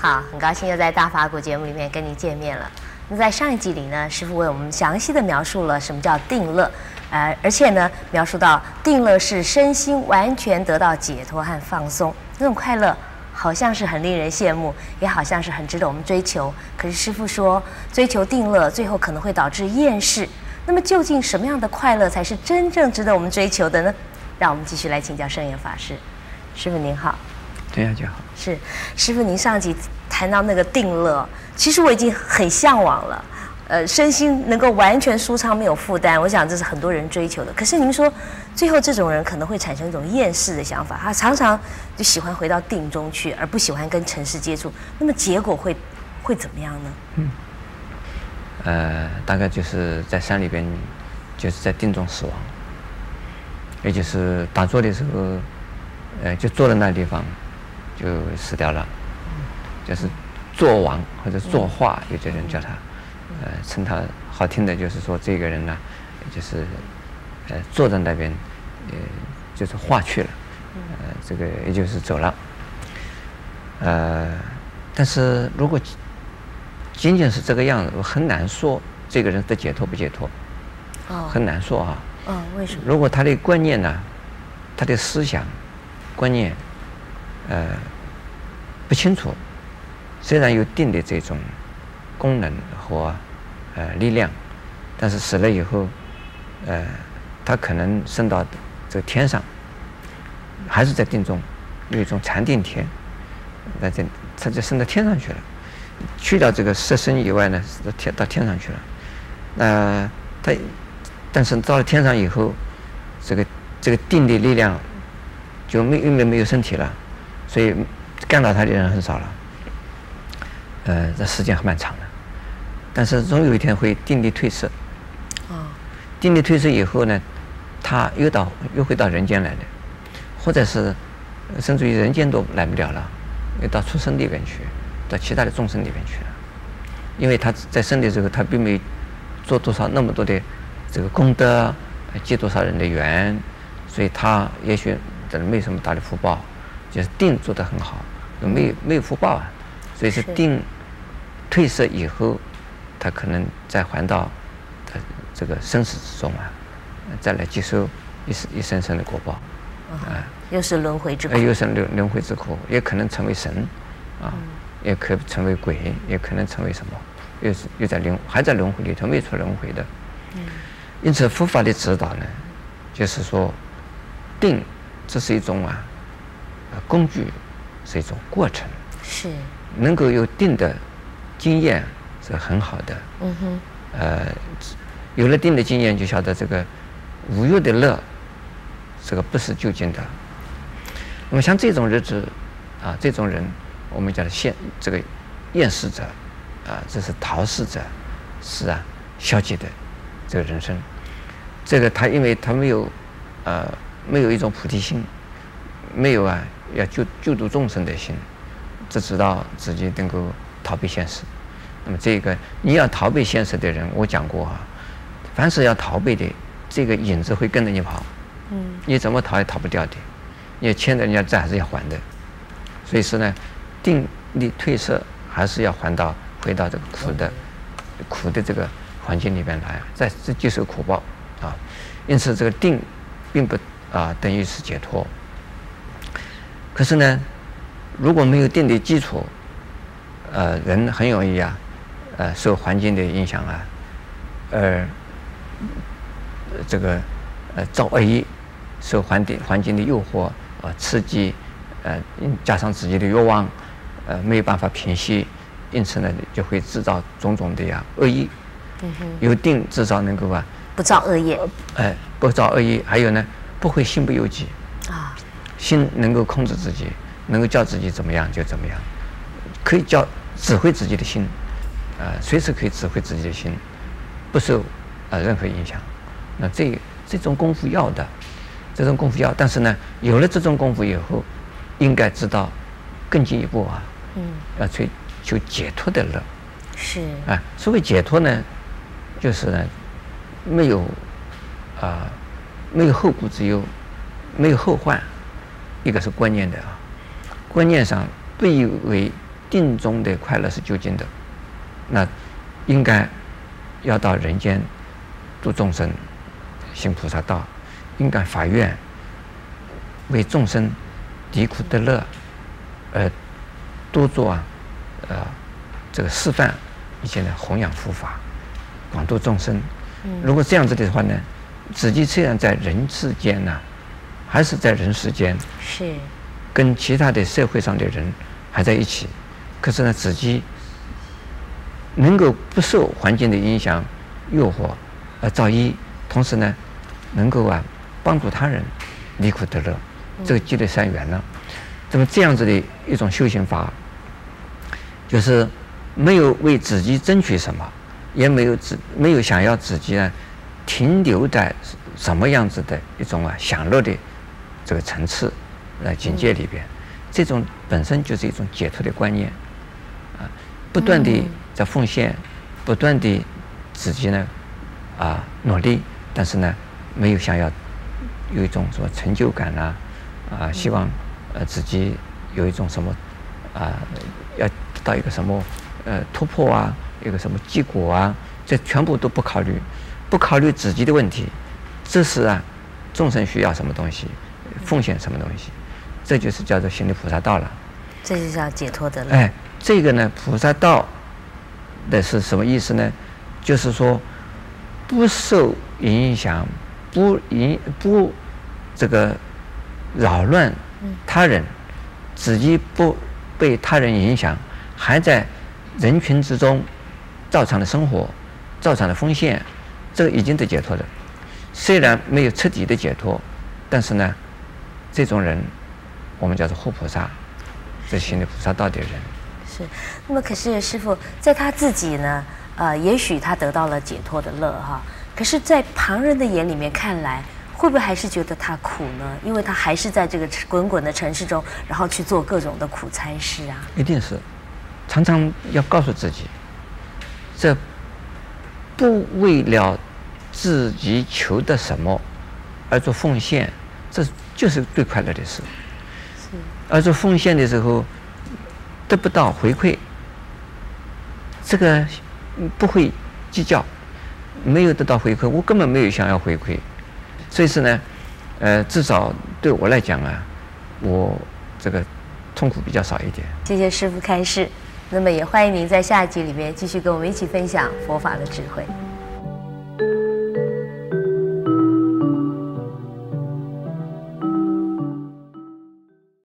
好，很高兴又在大法鼓节目里面跟您见面了。那在上一集里呢，师傅为我们详细的描述了什么叫定乐，呃，而且呢，描述到定乐是身心完全得到解脱和放松，那种快乐好像是很令人羡慕，也好像是很值得我们追求。可是师傅说，追求定乐最后可能会导致厌世。那么究竟什么样的快乐才是真正值得我们追求的呢？让我们继续来请教圣严法师。师傅您好。这样，就好。是，师傅，您上集谈到那个定乐，其实我已经很向往了，呃，身心能够完全舒畅，没有负担，我想这是很多人追求的。可是您说，最后这种人可能会产生一种厌世的想法，他常常就喜欢回到定中去，而不喜欢跟尘世接触。那么结果会会怎么样呢？嗯，呃，大概就是在山里边，就是在定中死亡，也就是打坐的时候，呃，就坐在那地方。就死掉了，就是坐亡或者坐化，有些人叫他，呃，称他好听的，就是说这个人呢，就是呃坐在那边，呃，就是化去了，呃，这个也就是走了，呃，但是如果仅仅是这个样子，我很难说这个人的解脱不解脱，哦，很难说啊，哦，为什么？如果他的观念呢，他的思想观念。呃，不清楚。虽然有定的这种功能和呃力量，但是死了以后，呃，他可能升到这个天上，还是在定中，有一种禅定天，那这他就升到天上去了。去掉这个色身以外呢，到天到天上去了。那、呃、他，但是到了天上以后，这个这个定的力量就没因为没有身体了。所以干扰他的人很少了，呃，这时间还蛮长的，但是总有一天会定力褪色。啊，定力褪色以后呢，他又到又会到人间来的，或者是甚至于人间都来不了了，又到畜生里边去，到其他的众生里边去了，因为他在生的时候他并没有做多少那么多的这个功德，结多少人的缘，所以他也许的没什么大的福报。就是定做得很好，没有没有福报啊，所以是定退色以后，他可能再还到他这个生死之中啊，再来接受一生一生生的果报，啊，又是轮回之苦，又是轮轮回之苦，也可能成为神，啊，也可以成为鬼，也可能成为什么，又是又在轮还在轮回里头没出轮回的，因此佛法的指导呢，就是说定这是一种啊。工具是一种过程，是能够有定的经验是很好的。嗯哼，呃，有了定的经验，就晓得这个无忧的乐，这个不是究竟的。那么像这种日子啊，这种人，我们叫做现这个厌世者啊，这是逃世者，是啊，消极的这个人生。这个他因为他没有呃没有一种菩提心，没有啊。要救救度众生的心，只知道自己能够逃避现实。那么，这个你要逃避现实的人，我讲过啊，凡是要逃避的，这个影子会跟着你跑。嗯。你怎么逃也逃不掉的，你欠的人家债还是要还的。所以说呢，定力退色还是要还到回到这个苦的苦的这个环境里边来，再接受苦报啊。因此，这个定并不啊等于是解脱。可是呢，如果没有定的基础，呃，人很容易啊，呃，受环境的影响啊，而这个呃造恶业，受环境环境的诱惑啊、呃、刺激，呃，加上自己的欲望，呃，没有办法平息，因此呢，就会制造种种的呀恶意。嗯。有定至少能够啊，不造恶业。哎、呃，不造恶业，还有呢，不会心不由己。心能够控制自己，能够叫自己怎么样就怎么样，可以叫指挥自己的心，啊、呃，随时可以指挥自己的心，不受啊、呃、任何影响。那这这种功夫要的，这种功夫要，但是呢，有了这种功夫以后，应该知道更进一步啊，嗯，要追求解脱的乐。是。啊、呃，所谓解脱呢，就是呢，没有啊、呃，没有后顾之忧，没有后患。一个是观念的啊，观念上不以为定中的快乐是究竟的，那应该要到人间度众生，行菩萨道，应该发愿为众生离苦得乐，而多做啊，呃，这个示范，以前呢弘扬佛法，广度众生。如果这样子的话呢，自己虽然在人世间呢、啊，还是在人世间，是跟其他的社会上的人还在一起，可是呢，自己能够不受环境的影响、诱惑而造一，同时呢，能够啊帮助他人离苦得乐，这个积累善缘呢。那么这样子的一种修行法，就是没有为自己争取什么。也没有自没有想要自己呢，停留在什么样子的一种啊享乐的这个层次呃境界里边，这种本身就是一种解脱的观念啊，不断的在奉献，不断的自己呢啊努力，但是呢没有想要有一种什么成就感啊啊，希望呃自己有一种什么啊要得到一个什么呃突破啊。一个什么结果啊？这全部都不考虑，不考虑自己的问题，这是啊，众生需要什么东西，奉献什么东西，这就是叫做行的菩萨道了。这就叫解脱的了。哎，这个呢，菩萨道的是什么意思呢？就是说，不受影响，不影不这个扰乱他人，自己不被他人影响，还在人群之中。照常的生活，照常的奉献，这个已经得解脱的。虽然没有彻底的解脱，但是呢，这种人，我们叫做护菩萨，这心里菩萨道的人。是。那么，可是师傅在他自己呢？呃，也许他得到了解脱的乐哈。可是，在旁人的眼里面看来，会不会还是觉得他苦呢？因为他还是在这个滚滚的城市中，然后去做各种的苦差事啊。一定是，常常要告诉自己。这不为了自己求得什么而做奉献，这就是最快乐的事。是。而做奉献的时候得不到回馈，这个不会计较。没有得到回馈，我根本没有想要回馈。所以说呢，呃，至少对我来讲啊，我这个痛苦比较少一点。谢谢师傅开示。那么也欢迎您在下一集里面继续跟我们一起分享佛法的智慧。